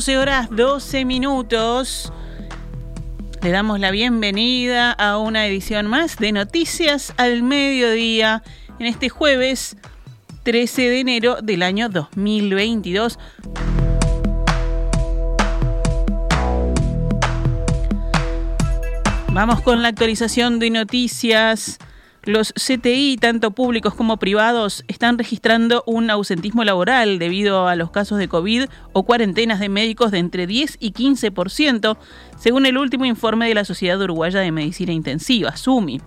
12 horas 12 minutos. Le damos la bienvenida a una edición más de Noticias al Mediodía en este jueves 13 de enero del año 2022. Vamos con la actualización de noticias. Los CTI, tanto públicos como privados, están registrando un ausentismo laboral debido a los casos de COVID o cuarentenas de médicos de entre 10 y 15%, según el último informe de la Sociedad Uruguaya de Medicina Intensiva, SUMI.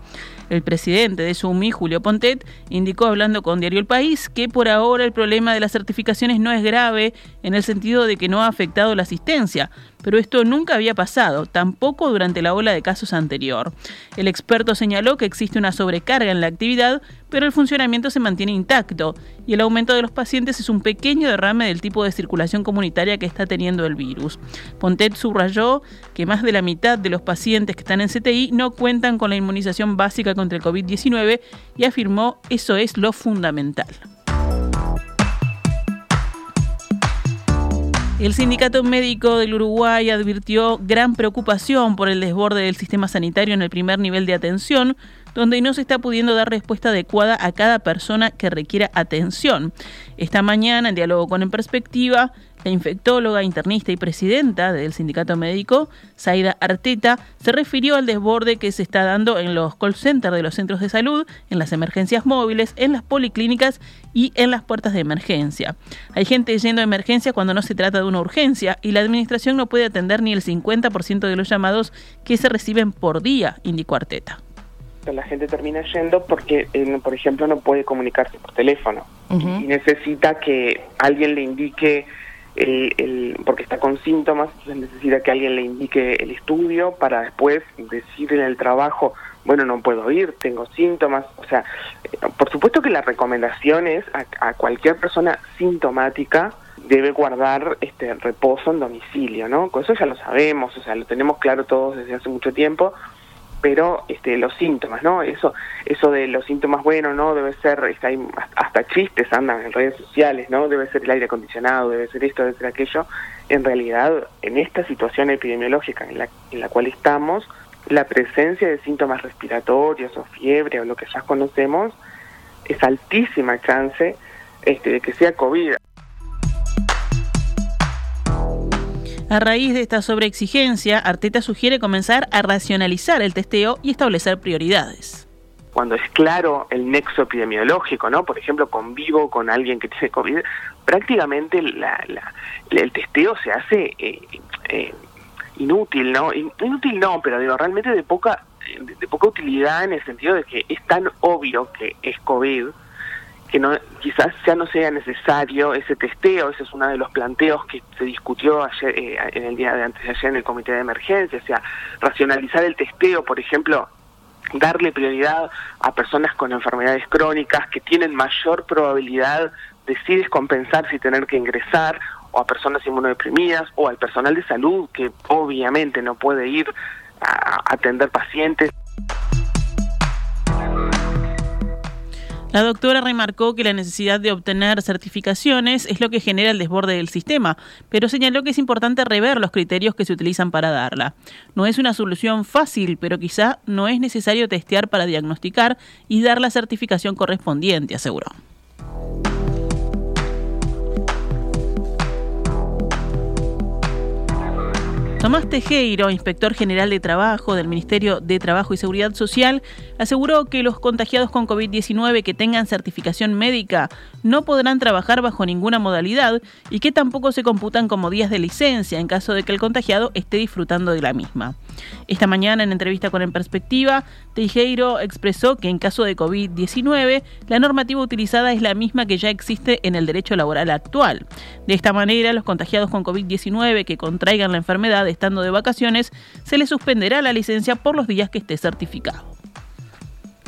El presidente de SUMI, Julio Pontet, indicó hablando con Diario El País que por ahora el problema de las certificaciones no es grave en el sentido de que no ha afectado la asistencia, pero esto nunca había pasado, tampoco durante la ola de casos anterior. El experto señaló que existe una sobrecarga en la actividad, pero el funcionamiento se mantiene intacto y el aumento de los pacientes es un pequeño derrame del tipo de circulación comunitaria que está teniendo el virus. Pontet subrayó que más de la mitad de los pacientes que están en CTI no cuentan con la inmunización básica contra el COVID-19 y afirmó eso es lo fundamental. El Sindicato Médico del Uruguay advirtió gran preocupación por el desborde del sistema sanitario en el primer nivel de atención, donde no se está pudiendo dar respuesta adecuada a cada persona que requiera atención. Esta mañana, en diálogo con En Perspectiva, la infectóloga, internista y presidenta del sindicato médico, Zaida Arteta, se refirió al desborde que se está dando en los call centers de los centros de salud, en las emergencias móviles, en las policlínicas y en las puertas de emergencia. Hay gente yendo a emergencia cuando no se trata de una urgencia y la administración no puede atender ni el 50% de los llamados que se reciben por día, indicó Arteta la gente termina yendo porque, eh, por ejemplo, no puede comunicarse por teléfono. Y necesita que alguien le indique el, porque está con síntomas, entonces necesita que alguien le indique el estudio para después decir en el trabajo, bueno, no puedo ir, tengo síntomas, o sea, eh, por supuesto que la recomendación es a, cualquier persona sintomática debe guardar este reposo en domicilio, ¿no? Con eso ya lo sabemos, o sea, lo tenemos claro todos desde hace mucho tiempo, pero este, los síntomas, ¿no? Eso, eso de los síntomas, bueno, ¿no? Debe ser, está hasta chistes andan en redes sociales, ¿no? Debe ser el aire acondicionado, debe ser esto, debe ser aquello. En realidad, en esta situación epidemiológica en la, en la cual estamos, la presencia de síntomas respiratorios o fiebre o lo que ya conocemos, es altísima chance este, de que sea COVID. A raíz de esta sobreexigencia, Arteta sugiere comenzar a racionalizar el testeo y establecer prioridades. Cuando es claro el nexo epidemiológico, ¿no? Por ejemplo, convivo con alguien que tiene COVID, prácticamente el testeo se hace eh, eh, inútil, ¿no? Inútil no, pero digo, realmente de poca, de poca utilidad en el sentido de que es tan obvio que es COVID, que no, quizás ya no sea necesario ese testeo, ese es uno de los planteos que se discutió ayer, eh, en el día de antes de ayer en el comité de emergencia, o sea, racionalizar el testeo, por ejemplo, darle prioridad a personas con enfermedades crónicas que tienen mayor probabilidad de sí descompensar si tener que ingresar, o a personas inmunodeprimidas, o al personal de salud que obviamente no puede ir a atender pacientes. La doctora remarcó que la necesidad de obtener certificaciones es lo que genera el desborde del sistema, pero señaló que es importante rever los criterios que se utilizan para darla. No es una solución fácil, pero quizá no es necesario testear para diagnosticar y dar la certificación correspondiente, aseguró. Tomás Tejero, inspector general de Trabajo del Ministerio de Trabajo y Seguridad Social, aseguró que los contagiados con COVID-19 que tengan certificación médica no podrán trabajar bajo ninguna modalidad y que tampoco se computan como días de licencia en caso de que el contagiado esté disfrutando de la misma. Esta mañana, en entrevista con En Perspectiva, Tejero expresó que en caso de COVID-19, la normativa utilizada es la misma que ya existe en el derecho laboral actual. De esta manera, los contagiados con COVID-19 que contraigan la enfermedad estando de vacaciones, se le suspenderá la licencia por los días que esté certificado.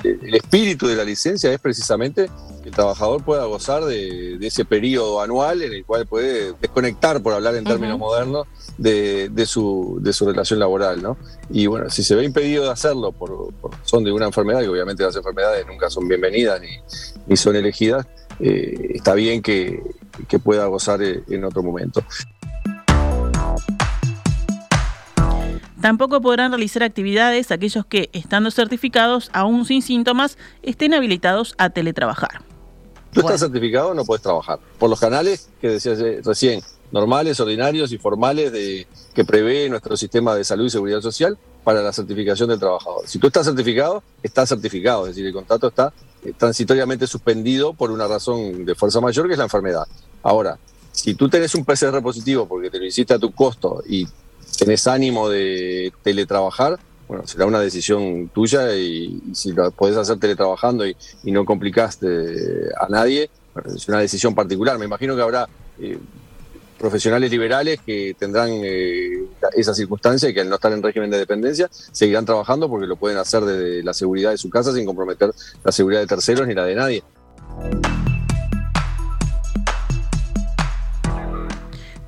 El espíritu de la licencia es precisamente que el trabajador pueda gozar de, ese periodo anual en el cual puede desconectar, por hablar en términos modernos, de, su, de su relación laboral. ¿no? Y bueno, si se ve impedido de hacerlo por, son de una enfermedad, y obviamente las enfermedades nunca son bienvenidas ni, ni son elegidas, eh, está bien que, que pueda gozar eh, en otro momento. Tampoco podrán realizar actividades aquellos que, estando certificados, aún sin síntomas, estén habilitados a teletrabajar. Tú estás certificado, no puedes trabajar. Por los canales que decías recién, normales, ordinarios y formales de, que prevé nuestro sistema de salud y seguridad social para la certificación del trabajador. Si tú estás certificado, estás certificado, es decir, el contrato está eh, transitoriamente suspendido por una razón de fuerza mayor que es la enfermedad. Ahora, si tú tenés un PCR positivo porque te lo hiciste a tu costo y tenés ánimo de teletrabajar, bueno, será una decisión tuya y, si lo podés hacer teletrabajando y, no complicaste a nadie, es una decisión particular. Me imagino que habrá eh, profesionales liberales que tendrán eh, esa circunstancia y que al no estar en régimen de dependencia seguirán trabajando porque lo pueden hacer desde la seguridad de su casa sin comprometer la seguridad de terceros ni la de nadie.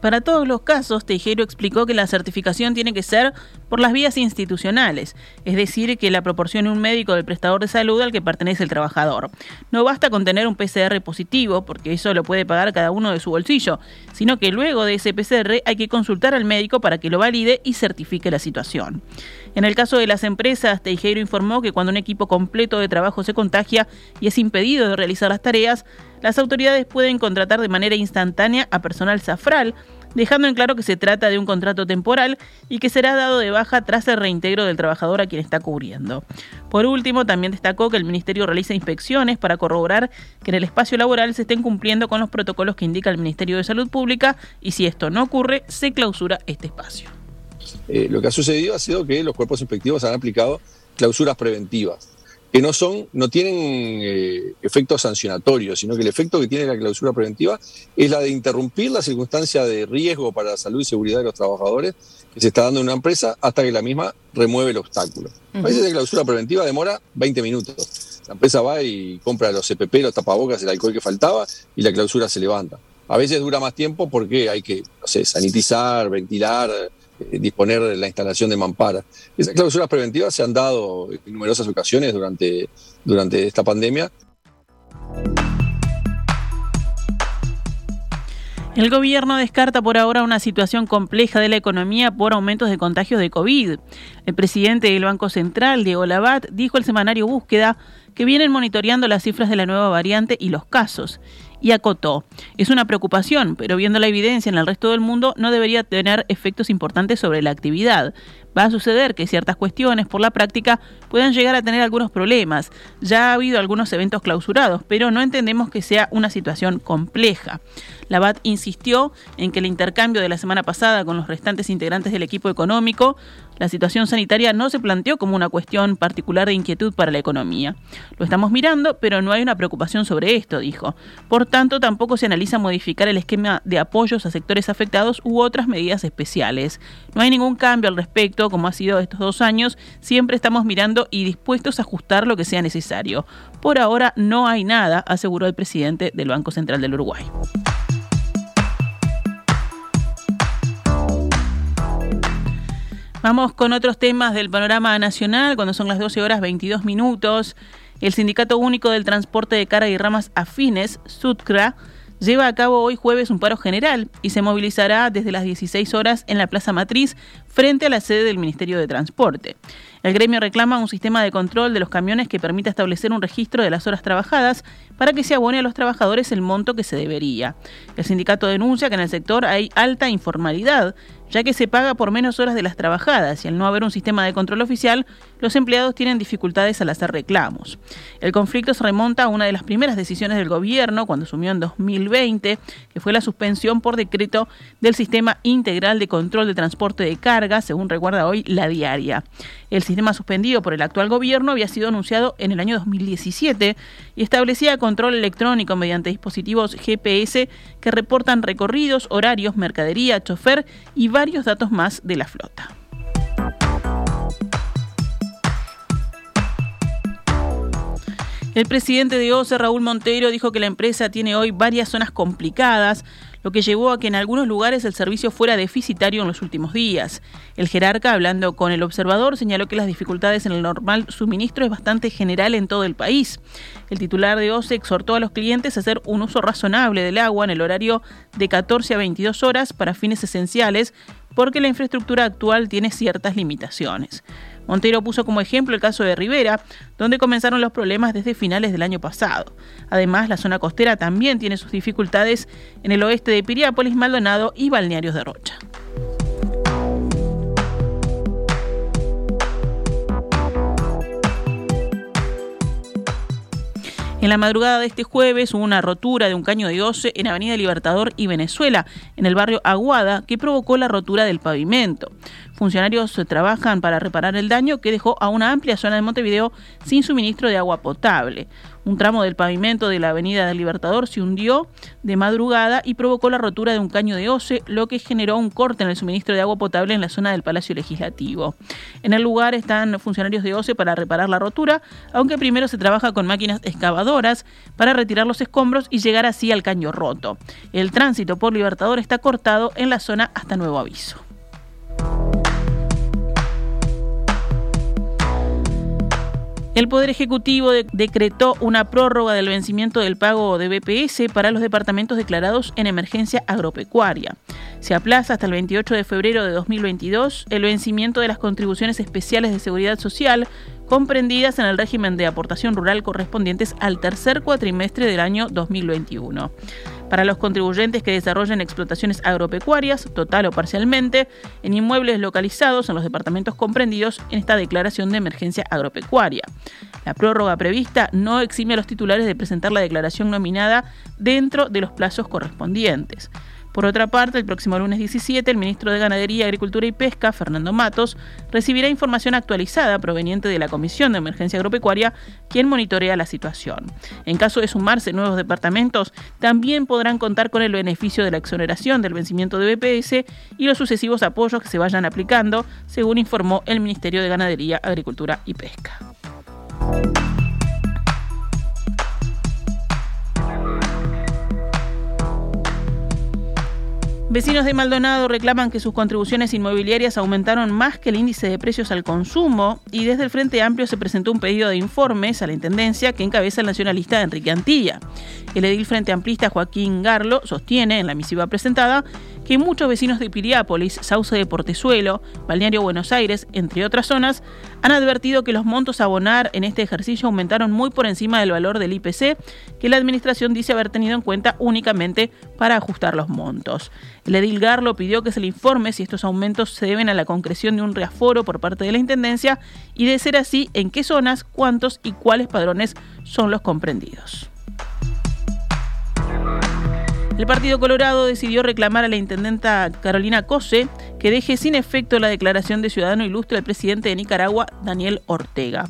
Para todos los casos, Tejero explicó que la certificación tiene que ser por las vías institucionales, es decir, que la proporcione un médico del prestador de salud al que pertenece el trabajador. No basta con tener un PCR positivo, porque eso lo puede pagar cada uno de su bolsillo, sino que luego de ese PCR hay que consultar al médico para que lo valide y certifique la situación. En el caso de las empresas, Tejero informó que cuando un equipo completo de trabajo se contagia y es impedido de realizar las tareas, las autoridades pueden contratar de manera instantánea a personal safral dejando en claro que se trata de un contrato temporal y que será dado de baja tras el reintegro del trabajador a quien está cubriendo. Por último, también destacó que el Ministerio realiza inspecciones para corroborar que en el espacio laboral se estén cumpliendo con los protocolos que indica el Ministerio de Salud Pública y si esto no ocurre, se clausura este espacio. Eh, lo que ha sucedido ha sido que los cuerpos inspectivos han aplicado clausuras preventivas que no son, no tienen eh, efectos sancionatorios, sino que el efecto que tiene la clausura preventiva es la de interrumpir la circunstancia de riesgo para la salud y seguridad de los trabajadores que se está dando en una empresa hasta que la misma remueve el obstáculo. A veces la clausura preventiva demora 20 minutos. La empresa va y compra los CPP, los tapabocas, el alcohol que faltaba y la clausura se levanta. A veces dura más tiempo porque hay que, no sé, sanitizar, ventilar, disponer de la instalación de mamparas. Esas clausuras preventivas se han dado en numerosas ocasiones durante, durante esta pandemia. El gobierno descarta por ahora una situación compleja de la economía por aumentos de contagios de COVID. El presidente del Banco Central, Diego Labat, dijo al semanario Búsqueda que vienen monitoreando las cifras de la nueva variante y los casos y acotó. Es una preocupación, pero viendo la evidencia en el resto del mundo no debería tener efectos importantes sobre la actividad. Va a suceder que ciertas cuestiones por la práctica puedan llegar a tener algunos problemas. Ya ha habido algunos eventos clausurados, pero no entendemos que sea una situación compleja. La BAT insistió en que el intercambio de la semana pasada con los restantes integrantes del equipo económico, la situación sanitaria no se planteó como una cuestión particular de inquietud para la economía. Lo estamos mirando, pero no hay una preocupación sobre esto, dijo. Por tanto, tampoco se analiza modificar el esquema de apoyos a sectores afectados u otras medidas especiales. No hay ningún cambio al respecto, como ha sido estos dos años. Siempre estamos mirando y dispuestos a ajustar lo que sea necesario. Por ahora no hay nada, aseguró el presidente del Banco Central del Uruguay. Vamos con otros temas del panorama nacional, cuando son las 12 horas 22 minutos. El Sindicato Único del Transporte de Carga y Ramas Afines, SUTCRA, lleva a cabo hoy jueves un paro general y se movilizará desde las 16 horas en la Plaza Matriz frente a la sede del Ministerio de Transporte. El gremio reclama un sistema de control de los camiones que permita establecer un registro de las horas trabajadas para que se abone a los trabajadores el monto que se debería. El sindicato denuncia que en el sector hay alta informalidad, ya que se paga por menos horas de las trabajadas y al no haber un sistema de control oficial, los empleados tienen dificultades al hacer reclamos. El conflicto se remonta a una de las primeras decisiones del gobierno cuando asumió en 2020, que fue la suspensión por decreto del sistema integral de control de transporte de carga, según recuerda hoy la diaria. El sistema suspendido por el actual gobierno había sido anunciado en el año 2017 y establecía control electrónico mediante dispositivos GPS que reportan recorridos, horarios, mercadería, chofer y varios datos más de la flota. El presidente de OCE, Raúl Montero, dijo que la empresa tiene hoy varias zonas complicadas, lo que llevó a que en algunos lugares el servicio fuera deficitario en los últimos días. El jerarca, hablando con el observador, señaló que las dificultades en el normal suministro es bastante general en todo el país. El titular de OCE exhortó a los clientes a hacer un uso razonable del agua en el horario de 14 a 22 horas para fines esenciales, porque la infraestructura actual tiene ciertas limitaciones. Montero puso como ejemplo el caso de Rivera, donde comenzaron los problemas desde finales del año pasado. Además, la zona costera también tiene sus dificultades en el oeste de Piriápolis, Maldonado y Balnearios de Rocha. En la madrugada de este jueves hubo una rotura de un caño de OCE en Avenida Libertador y Venezuela, en el barrio Aguada, que provocó la rotura del pavimento. Funcionarios trabajan para reparar el daño que dejó a una amplia zona de Montevideo sin suministro de agua potable. Un tramo del pavimento de la Avenida del Libertador se hundió de madrugada y provocó la rotura de un caño de OCE, lo que generó un corte en el suministro de agua potable en la zona del Palacio Legislativo. En el lugar están funcionarios de OCE para reparar la rotura, aunque primero se trabaja con máquinas excavadoras para retirar los escombros y llegar así al caño roto. El tránsito por Libertador está cortado en la zona hasta nuevo aviso. El Poder Ejecutivo decretó una prórroga del vencimiento del pago de BPS para los departamentos declarados en emergencia agropecuaria. Se aplaza hasta el 28 de febrero de 2022 el vencimiento de las contribuciones especiales de seguridad social comprendidas en el régimen de aportación rural correspondientes al tercer cuatrimestre del año 2021 para los contribuyentes que desarrollen explotaciones agropecuarias, total o parcialmente, en inmuebles localizados en los departamentos comprendidos en esta declaración de emergencia agropecuaria. La prórroga prevista no exime a los titulares de presentar la declaración nominada dentro de los plazos correspondientes. Por otra parte, el próximo lunes 17, el ministro de Ganadería, Agricultura y Pesca, Fernando Matos, recibirá información actualizada proveniente de la Comisión de Emergencia Agropecuaria, quien monitorea la situación. En caso de sumarse nuevos departamentos, también podrán contar con el beneficio de la exoneración del vencimiento de BPS y los sucesivos apoyos que se vayan aplicando, según informó el Ministerio de Ganadería, Agricultura y Pesca. Vecinos de Maldonado reclaman que sus contribuciones inmobiliarias aumentaron más que el índice de precios al consumo y desde el Frente Amplio se presentó un pedido de informes a la Intendencia que encabeza el nacionalista Enrique Antilla. El edil Frente Amplista Joaquín Garlo sostiene en la misiva presentada que muchos vecinos de Piriápolis, Sauce de Portezuelo, Balneario Buenos Aires, entre otras zonas, han advertido que los montos a abonar en este ejercicio aumentaron muy por encima del valor del IPC, que la Administración dice haber tenido en cuenta únicamente para ajustar los montos. El edil Garlo pidió que se le informe si estos aumentos se deben a la concreción de un reaforo por parte de la Intendencia y de ser así, en qué zonas, cuántos y cuáles padrones son los comprendidos. El Partido Colorado decidió reclamar a la intendenta Carolina Cose que deje sin efecto la declaración de ciudadano ilustre del presidente de Nicaragua, Daniel Ortega.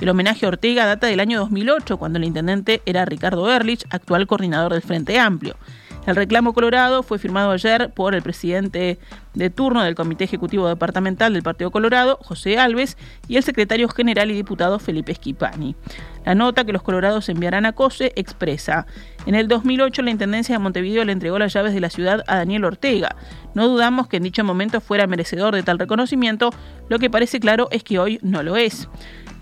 El homenaje a Ortega data del año 2008, cuando el intendente era Ricardo Erlich, actual coordinador del Frente Amplio. El reclamo colorado fue firmado ayer por el presidente de turno del Comité Ejecutivo Departamental del Partido Colorado, José Alves, y el secretario general y diputado Felipe Esquipani. La nota que los colorados enviarán a COSE expresa, en el 2008 la Intendencia de Montevideo le entregó las llaves de la ciudad a Daniel Ortega. No dudamos que en dicho momento fuera merecedor de tal reconocimiento, lo que parece claro es que hoy no lo es.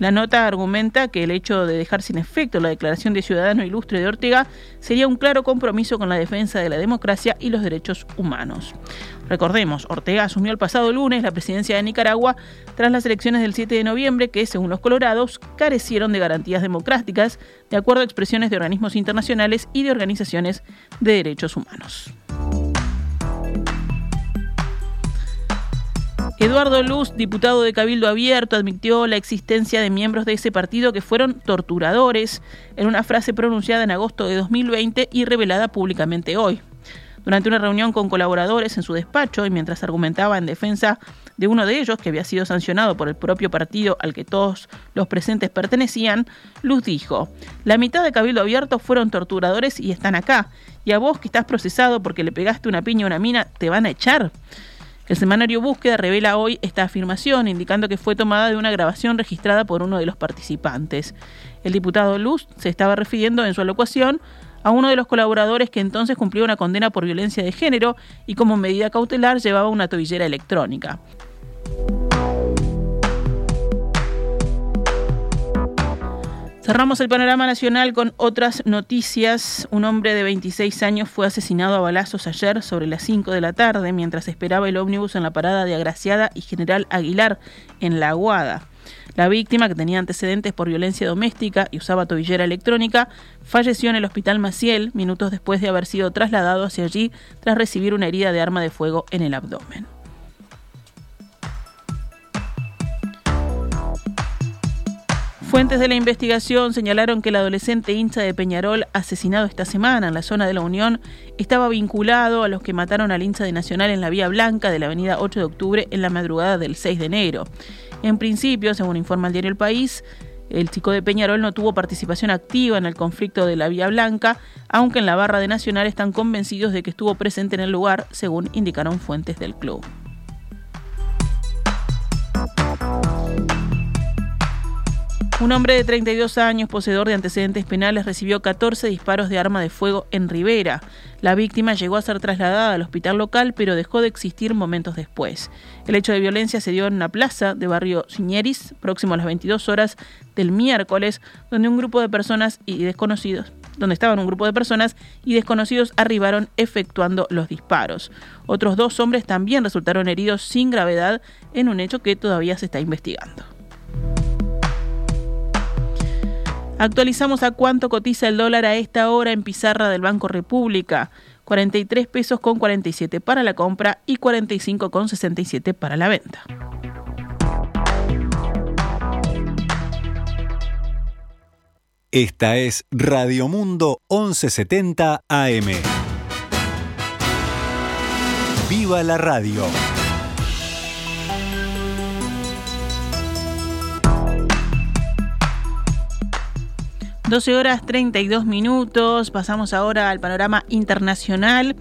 La nota argumenta que el hecho de dejar sin efecto la declaración de ciudadano ilustre de Ortega sería un claro compromiso con la defensa de la democracia y los derechos humanos. Recordemos, Ortega asumió el pasado lunes la presidencia de Nicaragua tras las elecciones del 7 de noviembre que, según los colorados, carecieron de garantías democráticas, de acuerdo a expresiones de organismos internacionales y de organizaciones de derechos humanos. Eduardo Luz, diputado de Cabildo Abierto, admitió la existencia de miembros de ese partido que fueron torturadores en una frase pronunciada en agosto de 2020 y revelada públicamente hoy. Durante una reunión con colaboradores en su despacho y mientras argumentaba en defensa de uno de ellos, que había sido sancionado por el propio partido al que todos los presentes pertenecían, Luz dijo, la mitad de Cabildo Abierto fueron torturadores y están acá, y a vos que estás procesado porque le pegaste una piña a una mina, ¿te van a echar? El semanario Búsqueda revela hoy esta afirmación, indicando que fue tomada de una grabación registrada por uno de los participantes. El diputado Luz se estaba refiriendo en su alocución a uno de los colaboradores que entonces cumplió una condena por violencia de género y como medida cautelar llevaba una tobillera electrónica. Cerramos el panorama nacional con otras noticias. Un hombre de 26 años fue asesinado a balazos ayer sobre las 5 de la tarde mientras esperaba el ómnibus en la parada de Agraciada y General Aguilar en La Aguada. La víctima, que tenía antecedentes por violencia doméstica y usaba tobillera electrónica, falleció en el hospital Maciel minutos después de haber sido trasladado hacia allí tras recibir una herida de arma de fuego en el abdomen. Fuentes de la investigación señalaron que el adolescente hincha de Peñarol asesinado esta semana en la zona de la Unión estaba vinculado a los que mataron al hincha de Nacional en la Vía Blanca de la avenida 8 de octubre en la madrugada del 6 de enero. En principio, según informa el diario El País, el chico de Peñarol no tuvo participación activa en el conflicto de la Vía Blanca, aunque en la barra de Nacional están convencidos de que estuvo presente en el lugar, según indicaron fuentes del club. Un hombre de 32 años, poseedor de antecedentes penales, recibió 14 disparos de arma de fuego en Rivera. La víctima llegó a ser trasladada al hospital local, pero dejó de existir momentos después. El hecho de violencia se dio en una plaza de barrio Siñeris, próximo a las 22 horas del miércoles, donde un grupo de personas y desconocidos donde estaban un grupo de personas y desconocidos arribaron efectuando los disparos. Otros dos hombres también resultaron heridos sin gravedad en un hecho que todavía se está investigando. Actualizamos a cuánto cotiza el dólar a esta hora en pizarra del Banco República. 43 pesos con 47 para la compra y 45 con 67 para la venta. Esta es Radio Mundo 1170 AM. ¡Viva la radio! 12 horas 32 minutos. Pasamos ahora al panorama internacional.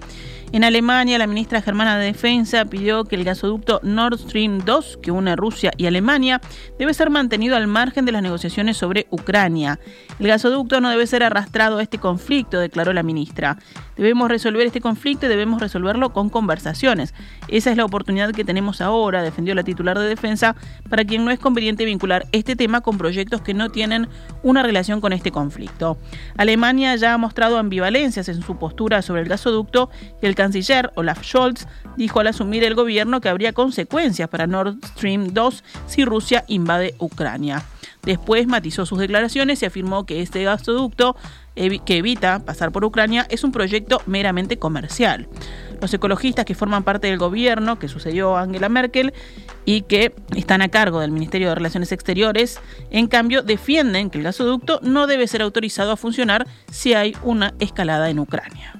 En Alemania, la ministra germana de Defensa pidió que el gasoducto Nord Stream 2, que une Rusia y Alemania, debe ser mantenido al margen de las negociaciones sobre Ucrania. El gasoducto no debe ser arrastrado a este conflicto, declaró la ministra. Debemos resolver este conflicto y debemos resolverlo con conversaciones. Esa es la oportunidad que tenemos ahora, defendió la titular de Defensa, para quien no es conveniente vincular este tema con proyectos que no tienen una relación con este conflicto. Alemania ya ha mostrado ambivalencias en su postura sobre el gasoducto y el canciller Olaf Scholz dijo al asumir el gobierno que habría consecuencias para Nord Stream 2 si Rusia invade Ucrania. Después matizó sus declaraciones y afirmó que este gasoducto que evita pasar por Ucrania es un proyecto meramente comercial. Los ecologistas que forman parte del gobierno que sucedió a Angela Merkel y que están a cargo del Ministerio de Relaciones Exteriores, en cambio, defienden que el gasoducto no debe ser autorizado a funcionar si hay una escalada en Ucrania.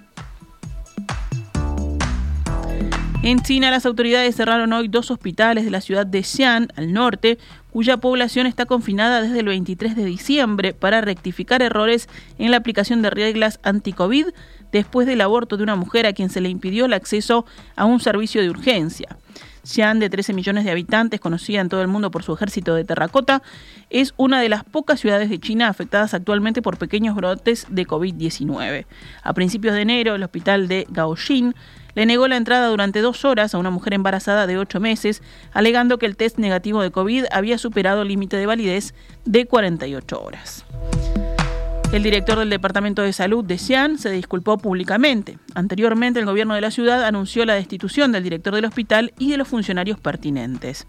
En China, las autoridades cerraron hoy dos hospitales de la ciudad de Xi'an, al norte, cuya población está confinada desde el 23 de diciembre para rectificar errores en la aplicación de reglas anti-COVID después del aborto de una mujer a quien se le impidió el acceso a un servicio de urgencia. Xi'an, de 13 millones de habitantes, conocida en todo el mundo por su ejército de terracota, es una de las pocas ciudades de China afectadas actualmente por pequeños brotes de COVID-19. A principios de enero, el hospital de Gaoxin le negó la entrada durante dos horas a una mujer embarazada de ocho meses, alegando que el test negativo de COVID había superado el límite de validez de 48 horas. El director del Departamento de Salud de Xi'an se disculpó públicamente. Anteriormente, el gobierno de la ciudad anunció la destitución del director del hospital y de los funcionarios pertinentes.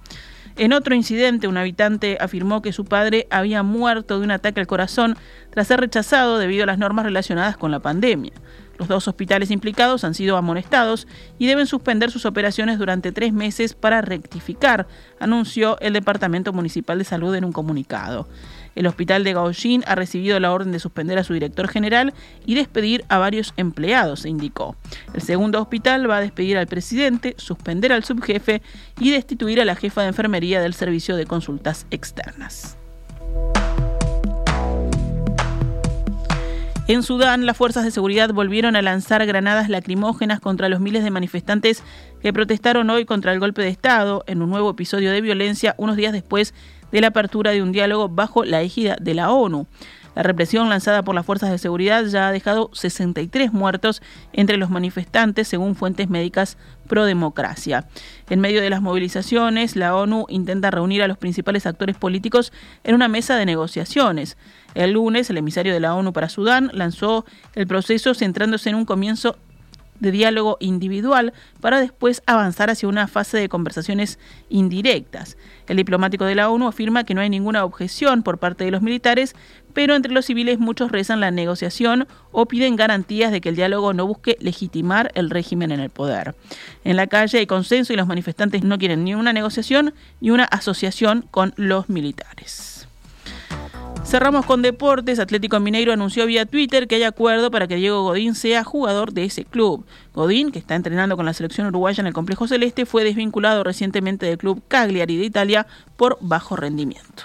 En otro incidente, un habitante afirmó que su padre había muerto de un ataque al corazón tras ser rechazado debido a las normas relacionadas con la pandemia. Los dos hospitales implicados han sido amonestados y deben suspender sus operaciones durante tres meses para rectificar, anunció el Departamento Municipal de Salud en un comunicado. El hospital de Gaoxin ha recibido la orden de suspender a su director general y despedir a varios empleados, indicó. El segundo hospital va a despedir al presidente, suspender al subjefe y destituir a la jefa de enfermería del servicio de consultas externas. En Sudán, las fuerzas de seguridad volvieron a lanzar granadas lacrimógenas contra los miles de manifestantes que protestaron hoy contra el golpe de Estado en un nuevo episodio de violencia unos días después de la apertura de un diálogo bajo la égida de la ONU. La represión lanzada por las fuerzas de seguridad ya ha dejado 63 muertos entre los manifestantes, según fuentes médicas pro democracia. En medio de las movilizaciones, la ONU intenta reunir a los principales actores políticos en una mesa de negociaciones. El lunes, el emisario de la ONU para Sudán lanzó el proceso centrándose en un comienzo de diálogo individual para después avanzar hacia una fase de conversaciones indirectas. El diplomático de la ONU afirma que no hay ninguna objeción por parte de los militares, pero entre los civiles muchos rezan la negociación o piden garantías de que el diálogo no busque legitimar el régimen en el poder. En la calle hay consenso y los manifestantes no quieren ni una negociación ni una asociación con los militares. Cerramos con deportes. Atlético Mineiro anunció vía Twitter que hay acuerdo para que Diego Godín sea jugador de ese club. Godín, que está entrenando con la selección uruguaya en el complejo celeste, fue desvinculado recientemente del club Cagliari de Italia por bajo rendimiento.